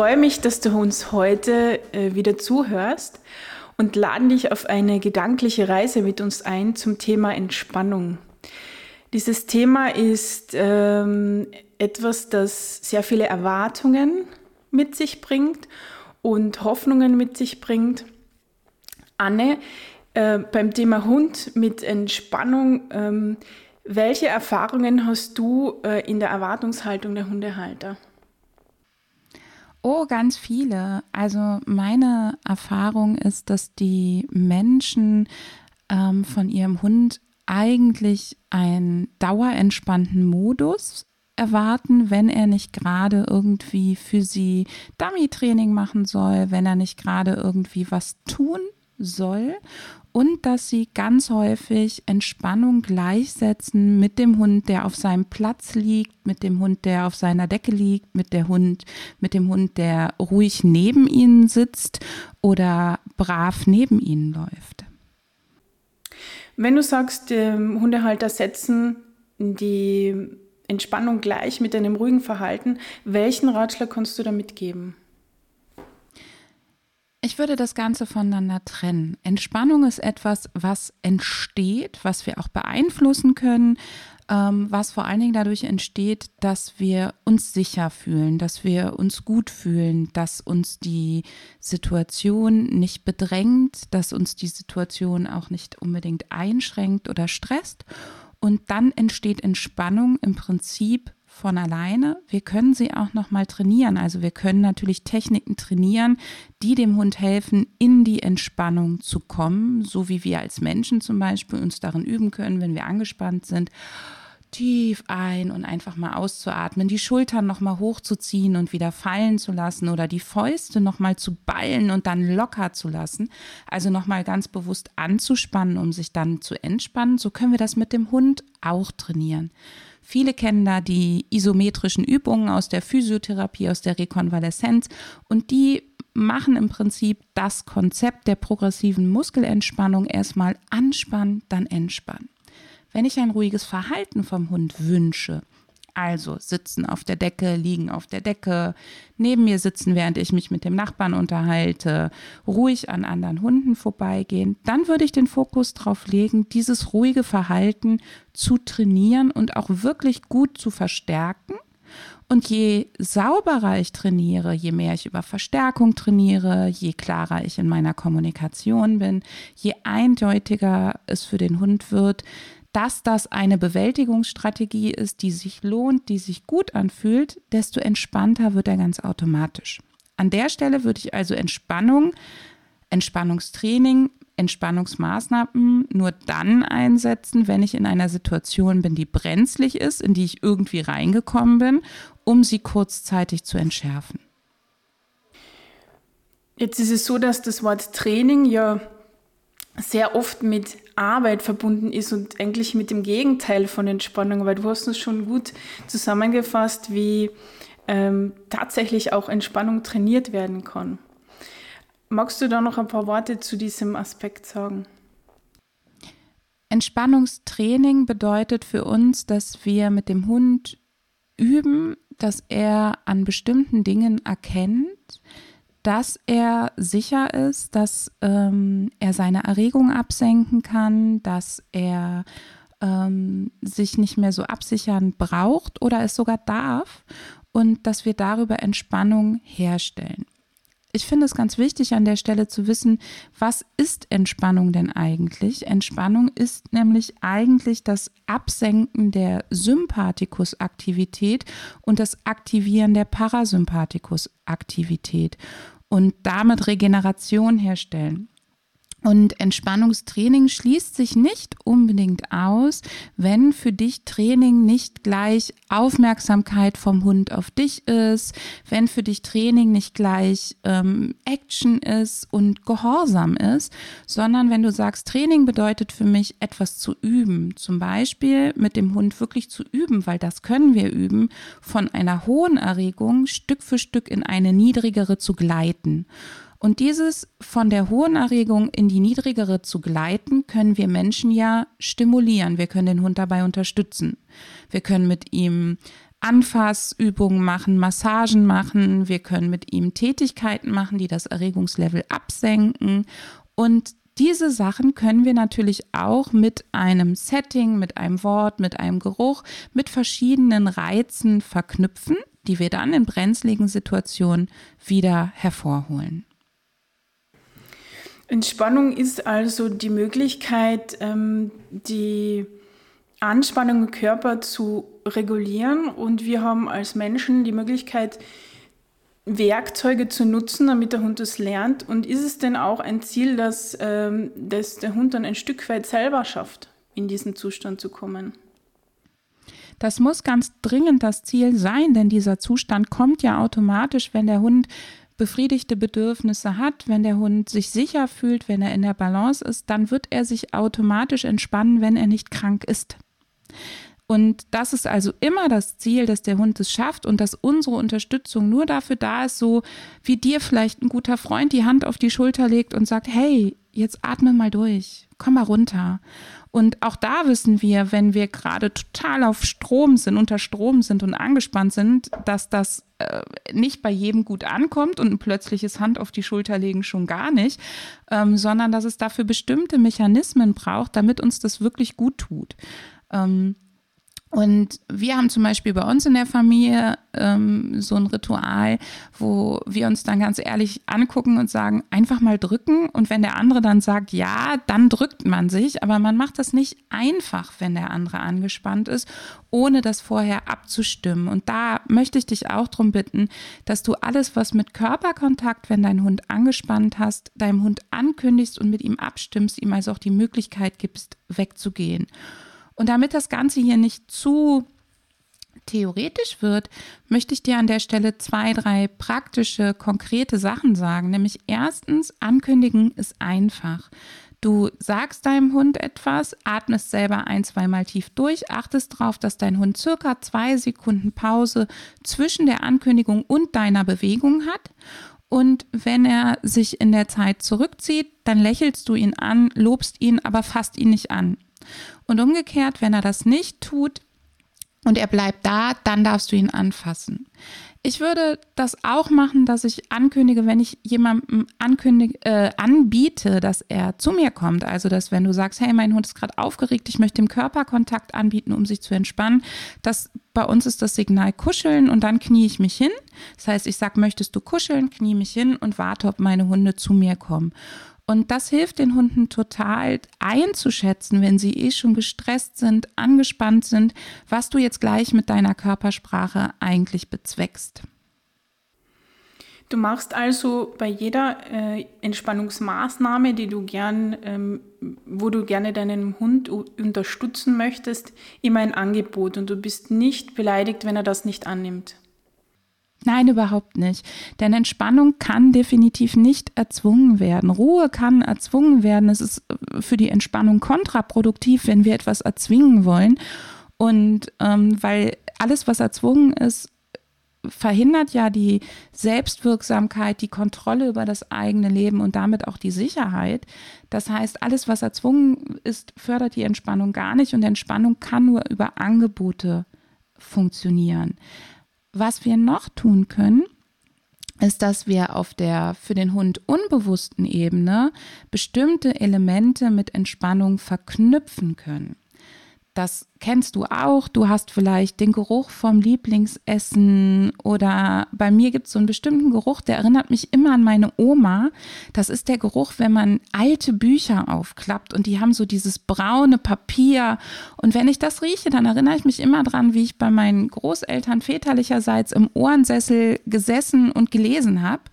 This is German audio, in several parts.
Freue mich, dass du uns heute äh, wieder zuhörst und laden dich auf eine gedankliche Reise mit uns ein zum Thema Entspannung. Dieses Thema ist ähm, etwas, das sehr viele Erwartungen mit sich bringt und Hoffnungen mit sich bringt. Anne, äh, beim Thema Hund mit Entspannung, ähm, welche Erfahrungen hast du äh, in der Erwartungshaltung der Hundehalter? Oh, ganz viele. Also meine Erfahrung ist, dass die Menschen ähm, von ihrem Hund eigentlich einen dauerentspannten Modus erwarten, wenn er nicht gerade irgendwie für sie Dummy-Training machen soll, wenn er nicht gerade irgendwie was tun soll und dass sie ganz häufig Entspannung gleichsetzen mit dem Hund, der auf seinem Platz liegt, mit dem Hund, der auf seiner Decke liegt, mit der Hund, mit dem Hund, der ruhig neben ihnen sitzt oder brav neben ihnen läuft. Wenn du sagst, Hundehalter setzen die Entspannung gleich mit einem ruhigen Verhalten, welchen Ratschlag kannst du da mitgeben? Ich würde das Ganze voneinander trennen. Entspannung ist etwas, was entsteht, was wir auch beeinflussen können, ähm, was vor allen Dingen dadurch entsteht, dass wir uns sicher fühlen, dass wir uns gut fühlen, dass uns die Situation nicht bedrängt, dass uns die Situation auch nicht unbedingt einschränkt oder stresst. Und dann entsteht Entspannung im Prinzip von alleine. Wir können sie auch noch mal trainieren. Also wir können natürlich Techniken trainieren, die dem Hund helfen, in die Entspannung zu kommen, so wie wir als Menschen zum Beispiel uns darin üben können, wenn wir angespannt sind tief ein und einfach mal auszuatmen, die Schultern noch mal hochzuziehen und wieder fallen zu lassen oder die Fäuste noch mal zu ballen und dann locker zu lassen. Also noch mal ganz bewusst anzuspannen, um sich dann zu entspannen. So können wir das mit dem Hund auch trainieren. Viele kennen da die isometrischen Übungen aus der Physiotherapie, aus der Rekonvaleszenz und die machen im Prinzip das Konzept der progressiven Muskelentspannung erstmal anspannen, dann entspannen. Wenn ich ein ruhiges Verhalten vom Hund wünsche, also sitzen auf der Decke, liegen auf der Decke, neben mir sitzen, während ich mich mit dem Nachbarn unterhalte, ruhig an anderen Hunden vorbeigehen, dann würde ich den Fokus darauf legen, dieses ruhige Verhalten zu trainieren und auch wirklich gut zu verstärken. Und je sauberer ich trainiere, je mehr ich über Verstärkung trainiere, je klarer ich in meiner Kommunikation bin, je eindeutiger es für den Hund wird, dass das eine Bewältigungsstrategie ist, die sich lohnt, die sich gut anfühlt, desto entspannter wird er ganz automatisch. An der Stelle würde ich also Entspannung, Entspannungstraining, Entspannungsmaßnahmen nur dann einsetzen, wenn ich in einer Situation bin, die brenzlig ist, in die ich irgendwie reingekommen bin, um sie kurzzeitig zu entschärfen. Jetzt ist es so, dass das Wort Training ja sehr oft mit Arbeit verbunden ist und eigentlich mit dem Gegenteil von Entspannung, weil du hast uns schon gut zusammengefasst, wie ähm, tatsächlich auch Entspannung trainiert werden kann. Magst du da noch ein paar Worte zu diesem Aspekt sagen? Entspannungstraining bedeutet für uns, dass wir mit dem Hund üben, dass er an bestimmten Dingen erkennt, dass er sicher ist, dass ähm, er seine Erregung absenken kann, dass er ähm, sich nicht mehr so absichern braucht oder es sogar darf und dass wir darüber Entspannung herstellen ich finde es ganz wichtig an der Stelle zu wissen, was ist Entspannung denn eigentlich? Entspannung ist nämlich eigentlich das Absenken der Sympathikusaktivität und das Aktivieren der Parasympathikusaktivität und damit Regeneration herstellen. Und Entspannungstraining schließt sich nicht unbedingt aus, wenn für dich Training nicht gleich Aufmerksamkeit vom Hund auf dich ist, wenn für dich Training nicht gleich ähm, Action ist und Gehorsam ist, sondern wenn du sagst, Training bedeutet für mich etwas zu üben, zum Beispiel mit dem Hund wirklich zu üben, weil das können wir üben, von einer hohen Erregung Stück für Stück in eine niedrigere zu gleiten. Und dieses von der hohen Erregung in die niedrigere zu gleiten, können wir Menschen ja stimulieren. Wir können den Hund dabei unterstützen. Wir können mit ihm Anfassübungen machen, Massagen machen, wir können mit ihm Tätigkeiten machen, die das Erregungslevel absenken. Und diese Sachen können wir natürlich auch mit einem Setting, mit einem Wort, mit einem Geruch, mit verschiedenen Reizen verknüpfen, die wir dann in brenzligen Situationen wieder hervorholen. Entspannung ist also die Möglichkeit, ähm, die Anspannung im Körper zu regulieren und wir haben als Menschen die Möglichkeit, Werkzeuge zu nutzen, damit der Hund das lernt. Und ist es denn auch ein Ziel, dass, ähm, dass der Hund dann ein Stück weit selber schafft, in diesen Zustand zu kommen? Das muss ganz dringend das Ziel sein, denn dieser Zustand kommt ja automatisch, wenn der Hund befriedigte Bedürfnisse hat, wenn der Hund sich sicher fühlt, wenn er in der Balance ist, dann wird er sich automatisch entspannen, wenn er nicht krank ist. Und das ist also immer das Ziel, dass der Hund es schafft und dass unsere Unterstützung nur dafür da ist, so wie dir vielleicht ein guter Freund die Hand auf die Schulter legt und sagt, hey, jetzt atme mal durch, komm mal runter. Und auch da wissen wir, wenn wir gerade total auf Strom sind, unter Strom sind und angespannt sind, dass das äh, nicht bei jedem gut ankommt und ein plötzliches Hand auf die Schulter legen schon gar nicht, ähm, sondern dass es dafür bestimmte Mechanismen braucht, damit uns das wirklich gut tut. Ähm, und wir haben zum Beispiel bei uns in der Familie ähm, so ein Ritual, wo wir uns dann ganz ehrlich angucken und sagen, einfach mal drücken. Und wenn der andere dann sagt ja, dann drückt man sich. Aber man macht das nicht einfach, wenn der andere angespannt ist, ohne das vorher abzustimmen. Und da möchte ich dich auch darum bitten, dass du alles, was mit Körperkontakt, wenn dein Hund angespannt hast, deinem Hund ankündigst und mit ihm abstimmst, ihm also auch die Möglichkeit gibst, wegzugehen. Und damit das Ganze hier nicht zu theoretisch wird, möchte ich dir an der Stelle zwei, drei praktische, konkrete Sachen sagen. Nämlich erstens, ankündigen ist einfach. Du sagst deinem Hund etwas, atmest selber ein, zweimal tief durch, achtest darauf, dass dein Hund circa zwei Sekunden Pause zwischen der Ankündigung und deiner Bewegung hat. Und wenn er sich in der Zeit zurückzieht, dann lächelst du ihn an, lobst ihn, aber fasst ihn nicht an. Und umgekehrt, wenn er das nicht tut und er bleibt da, dann darfst du ihn anfassen. Ich würde das auch machen, dass ich ankündige, wenn ich jemandem ankündige, äh, anbiete, dass er zu mir kommt. Also, dass wenn du sagst, hey, mein Hund ist gerade aufgeregt, ich möchte ihm Körperkontakt anbieten, um sich zu entspannen, dass bei uns ist das Signal kuscheln und dann knie ich mich hin. Das heißt, ich sage, möchtest du kuscheln, knie mich hin und warte, ob meine Hunde zu mir kommen. Und das hilft den Hunden total einzuschätzen, wenn sie eh schon gestresst sind, angespannt sind, was du jetzt gleich mit deiner Körpersprache eigentlich bezweckst. Du machst also bei jeder äh, Entspannungsmaßnahme, die du gern, ähm, wo du gerne deinen Hund unterstützen möchtest, immer ein Angebot und du bist nicht beleidigt, wenn er das nicht annimmt. Nein, überhaupt nicht. Denn Entspannung kann definitiv nicht erzwungen werden. Ruhe kann erzwungen werden. Es ist äh, für die Entspannung kontraproduktiv, wenn wir etwas erzwingen wollen. Und ähm, weil alles, was erzwungen ist, verhindert ja die Selbstwirksamkeit, die Kontrolle über das eigene Leben und damit auch die Sicherheit. Das heißt, alles, was erzwungen ist, fördert die Entspannung gar nicht und Entspannung kann nur über Angebote funktionieren. Was wir noch tun können, ist, dass wir auf der für den Hund unbewussten Ebene bestimmte Elemente mit Entspannung verknüpfen können. Das kennst du auch. Du hast vielleicht den Geruch vom Lieblingsessen oder bei mir gibt es so einen bestimmten Geruch, der erinnert mich immer an meine Oma. Das ist der Geruch, wenn man alte Bücher aufklappt und die haben so dieses braune Papier. Und wenn ich das rieche, dann erinnere ich mich immer dran, wie ich bei meinen Großeltern väterlicherseits im Ohrensessel gesessen und gelesen habe.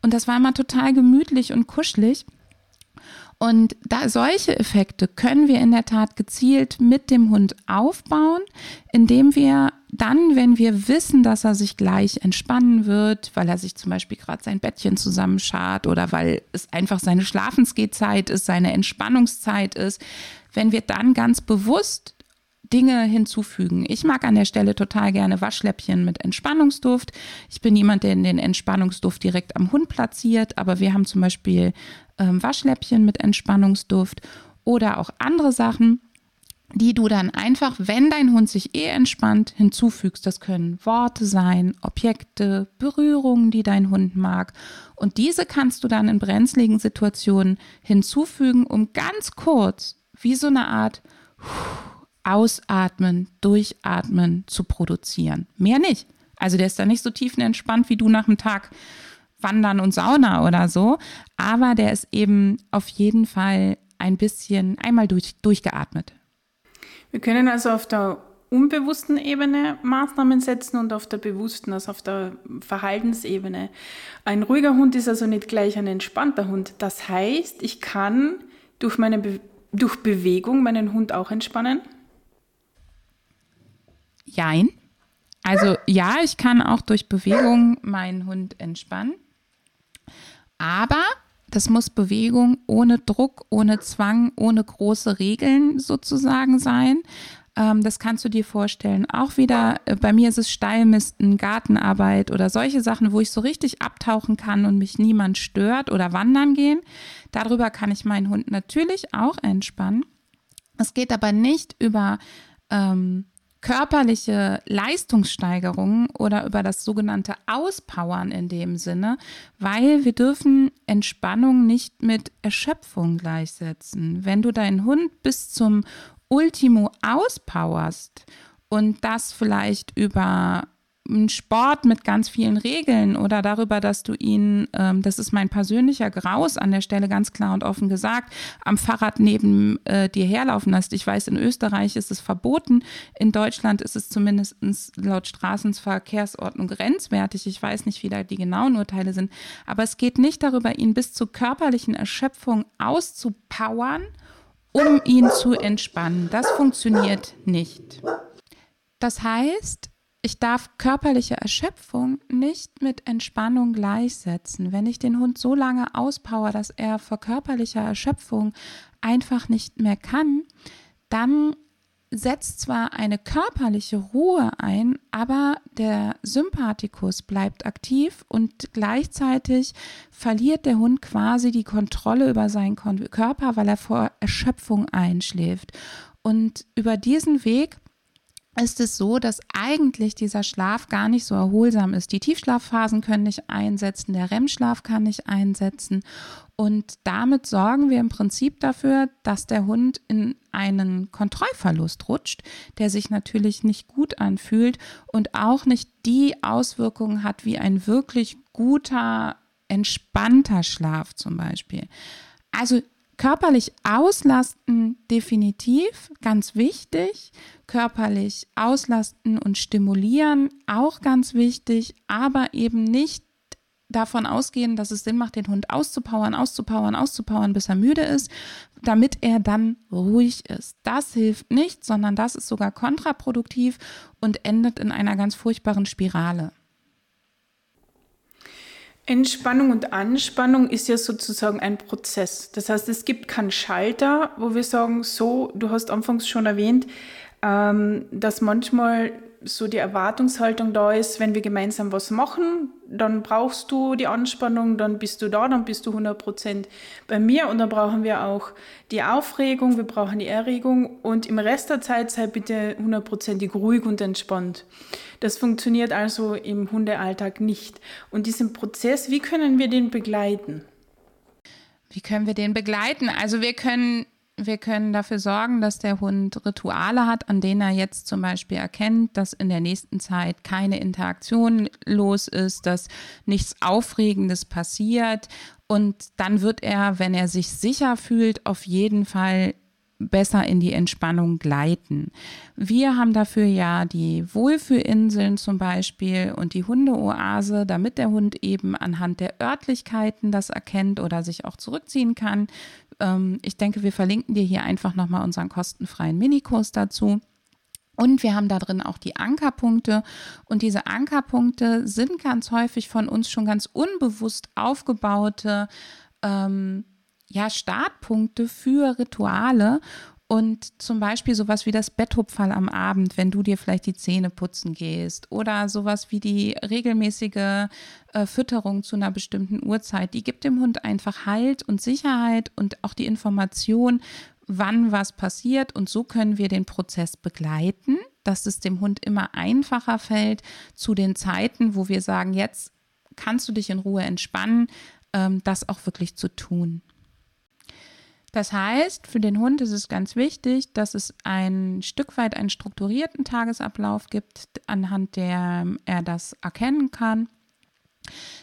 Und das war immer total gemütlich und kuschelig. Und da solche Effekte können wir in der Tat gezielt mit dem Hund aufbauen, indem wir dann, wenn wir wissen, dass er sich gleich entspannen wird, weil er sich zum Beispiel gerade sein Bettchen zusammenschart oder weil es einfach seine Schlafensgehzeit ist, seine Entspannungszeit ist, wenn wir dann ganz bewusst Dinge hinzufügen. Ich mag an der Stelle total gerne Waschläppchen mit Entspannungsduft. Ich bin jemand, der den Entspannungsduft direkt am Hund platziert, aber wir haben zum Beispiel ähm, Waschläppchen mit Entspannungsduft oder auch andere Sachen, die du dann einfach, wenn dein Hund sich eh entspannt, hinzufügst. Das können Worte sein, Objekte, Berührungen, die dein Hund mag. Und diese kannst du dann in brenzligen Situationen hinzufügen, um ganz kurz, wie so eine Art Ausatmen, Durchatmen zu produzieren. Mehr nicht. Also der ist da nicht so tiefenentspannt wie du nach dem Tag Wandern und Sauna oder so. Aber der ist eben auf jeden Fall ein bisschen einmal durch, durchgeatmet. Wir können also auf der unbewussten Ebene Maßnahmen setzen und auf der bewussten, also auf der Verhaltensebene. Ein ruhiger Hund ist also nicht gleich ein entspannter Hund. Das heißt, ich kann durch, meine Be durch Bewegung meinen Hund auch entspannen? Jein. Also ja, ich kann auch durch Bewegung meinen Hund entspannen. Aber das muss Bewegung ohne Druck, ohne Zwang, ohne große Regeln sozusagen sein. Ähm, das kannst du dir vorstellen. Auch wieder, äh, bei mir ist es Steilmisten, Gartenarbeit oder solche Sachen, wo ich so richtig abtauchen kann und mich niemand stört oder wandern gehen. Darüber kann ich meinen Hund natürlich auch entspannen. Es geht aber nicht über ähm, körperliche Leistungssteigerung oder über das sogenannte Auspowern in dem Sinne, weil wir dürfen Entspannung nicht mit Erschöpfung gleichsetzen. Wenn du deinen Hund bis zum Ultimo auspowerst und das vielleicht über ein Sport mit ganz vielen Regeln oder darüber, dass du ihn, ähm, das ist mein persönlicher Graus an der Stelle ganz klar und offen gesagt, am Fahrrad neben äh, dir herlaufen lässt. Ich weiß, in Österreich ist es verboten, in Deutschland ist es zumindest laut Straßenverkehrsordnung grenzwertig. Ich weiß nicht, wie da die genauen Urteile sind, aber es geht nicht darüber, ihn bis zur körperlichen Erschöpfung auszupowern, um ihn zu entspannen. Das funktioniert nicht. Das heißt, ich darf körperliche Erschöpfung nicht mit Entspannung gleichsetzen. Wenn ich den Hund so lange auspower, dass er vor körperlicher Erschöpfung einfach nicht mehr kann, dann setzt zwar eine körperliche Ruhe ein, aber der Sympathikus bleibt aktiv und gleichzeitig verliert der Hund quasi die Kontrolle über seinen Körper, weil er vor Erschöpfung einschläft. Und über diesen Weg ist es so, dass eigentlich dieser Schlaf gar nicht so erholsam ist. Die Tiefschlafphasen können nicht einsetzen, der REM-Schlaf kann nicht einsetzen. Und damit sorgen wir im Prinzip dafür, dass der Hund in einen Kontrollverlust rutscht, der sich natürlich nicht gut anfühlt und auch nicht die Auswirkungen hat wie ein wirklich guter, entspannter Schlaf zum Beispiel. Also Körperlich auslasten definitiv, ganz wichtig. Körperlich auslasten und stimulieren auch ganz wichtig, aber eben nicht davon ausgehen, dass es Sinn macht, den Hund auszupowern, auszupowern, auszupowern, bis er müde ist, damit er dann ruhig ist. Das hilft nicht, sondern das ist sogar kontraproduktiv und endet in einer ganz furchtbaren Spirale. Entspannung und Anspannung ist ja sozusagen ein Prozess. Das heißt, es gibt keinen Schalter, wo wir sagen, so, du hast anfangs schon erwähnt, ähm, dass manchmal so die Erwartungshaltung da ist, wenn wir gemeinsam was machen, dann brauchst du die Anspannung, dann bist du da, dann bist du 100% bei mir und dann brauchen wir auch die Aufregung, wir brauchen die Erregung und im Rest der Zeit sei bitte hundertprozentig ruhig und entspannt. Das funktioniert also im Hundealltag nicht. Und diesen Prozess, wie können wir den begleiten? Wie können wir den begleiten? Also wir können wir können dafür sorgen, dass der Hund Rituale hat, an denen er jetzt zum Beispiel erkennt, dass in der nächsten Zeit keine Interaktion los ist, dass nichts Aufregendes passiert. Und dann wird er, wenn er sich sicher fühlt, auf jeden Fall besser in die Entspannung gleiten. Wir haben dafür ja die Wohlfühlinseln zum Beispiel und die Hundeoase, damit der Hund eben anhand der Örtlichkeiten das erkennt oder sich auch zurückziehen kann. Ähm, ich denke, wir verlinken dir hier einfach nochmal unseren kostenfreien Minikurs dazu. Und wir haben da drin auch die Ankerpunkte. Und diese Ankerpunkte sind ganz häufig von uns schon ganz unbewusst aufgebaute ähm, ja, Startpunkte für Rituale. Und zum Beispiel sowas wie das Betthupferl am Abend, wenn du dir vielleicht die Zähne putzen gehst. Oder sowas wie die regelmäßige äh, Fütterung zu einer bestimmten Uhrzeit. Die gibt dem Hund einfach Halt und Sicherheit und auch die Information, wann was passiert. Und so können wir den Prozess begleiten, dass es dem Hund immer einfacher fällt zu den Zeiten, wo wir sagen, jetzt kannst du dich in Ruhe entspannen, ähm, das auch wirklich zu tun. Das heißt, für den Hund ist es ganz wichtig, dass es ein Stück weit einen strukturierten Tagesablauf gibt, anhand der er das erkennen kann.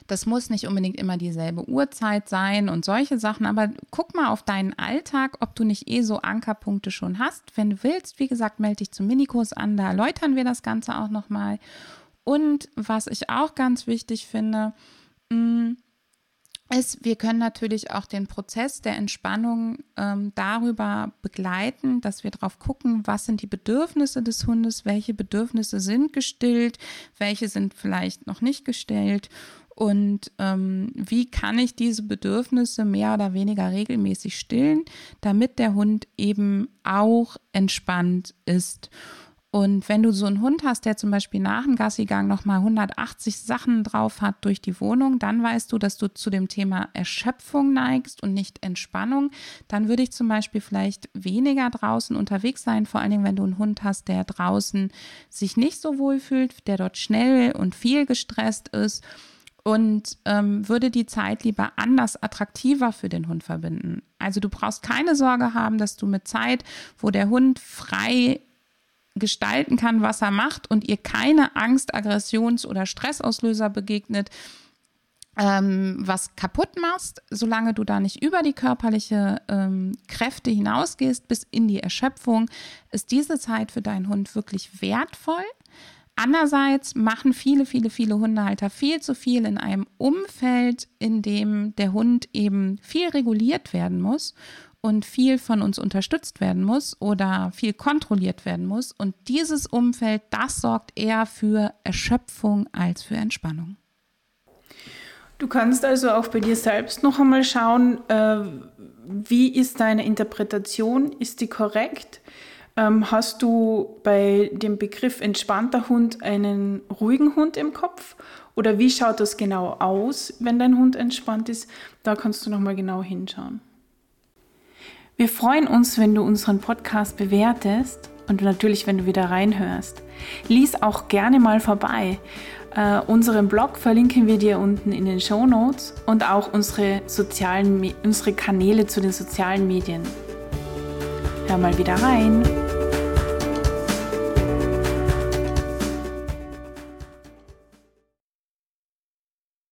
Das muss nicht unbedingt immer dieselbe Uhrzeit sein und solche Sachen, aber guck mal auf deinen Alltag, ob du nicht eh so Ankerpunkte schon hast. Wenn du willst, wie gesagt, melde dich zum Minikurs an, da erläutern wir das Ganze auch nochmal. Und was ich auch ganz wichtig finde, mm, ist, wir können natürlich auch den Prozess der Entspannung ähm, darüber begleiten, dass wir darauf gucken, was sind die Bedürfnisse des Hundes, welche Bedürfnisse sind gestillt, welche sind vielleicht noch nicht gestillt und ähm, wie kann ich diese Bedürfnisse mehr oder weniger regelmäßig stillen, damit der Hund eben auch entspannt ist. Und wenn du so einen Hund hast, der zum Beispiel nach dem Gassigang nochmal 180 Sachen drauf hat durch die Wohnung, dann weißt du, dass du zu dem Thema Erschöpfung neigst und nicht Entspannung. Dann würde ich zum Beispiel vielleicht weniger draußen unterwegs sein, vor allen Dingen, wenn du einen Hund hast, der draußen sich nicht so wohl fühlt, der dort schnell und viel gestresst ist und ähm, würde die Zeit lieber anders attraktiver für den Hund verbinden. Also du brauchst keine Sorge haben, dass du mit Zeit, wo der Hund frei gestalten kann, was er macht und ihr keine Angst, Aggressions- oder Stressauslöser begegnet, ähm, was kaputt machst, solange du da nicht über die körperliche ähm, Kräfte hinausgehst bis in die Erschöpfung, ist diese Zeit für deinen Hund wirklich wertvoll. Andererseits machen viele, viele, viele Hundehalter viel zu viel in einem Umfeld, in dem der Hund eben viel reguliert werden muss und viel von uns unterstützt werden muss oder viel kontrolliert werden muss. Und dieses Umfeld, das sorgt eher für Erschöpfung als für Entspannung. Du kannst also auch bei dir selbst noch einmal schauen, äh, wie ist deine Interpretation? Ist die korrekt? Ähm, hast du bei dem Begriff entspannter Hund einen ruhigen Hund im Kopf? Oder wie schaut das genau aus, wenn dein Hund entspannt ist? Da kannst du noch mal genau hinschauen. Wir freuen uns, wenn du unseren Podcast bewertest und natürlich, wenn du wieder reinhörst. Lies auch gerne mal vorbei. Uh, unseren Blog verlinken wir dir unten in den Show Notes und auch unsere, sozialen, unsere Kanäle zu den sozialen Medien. Hör mal wieder rein.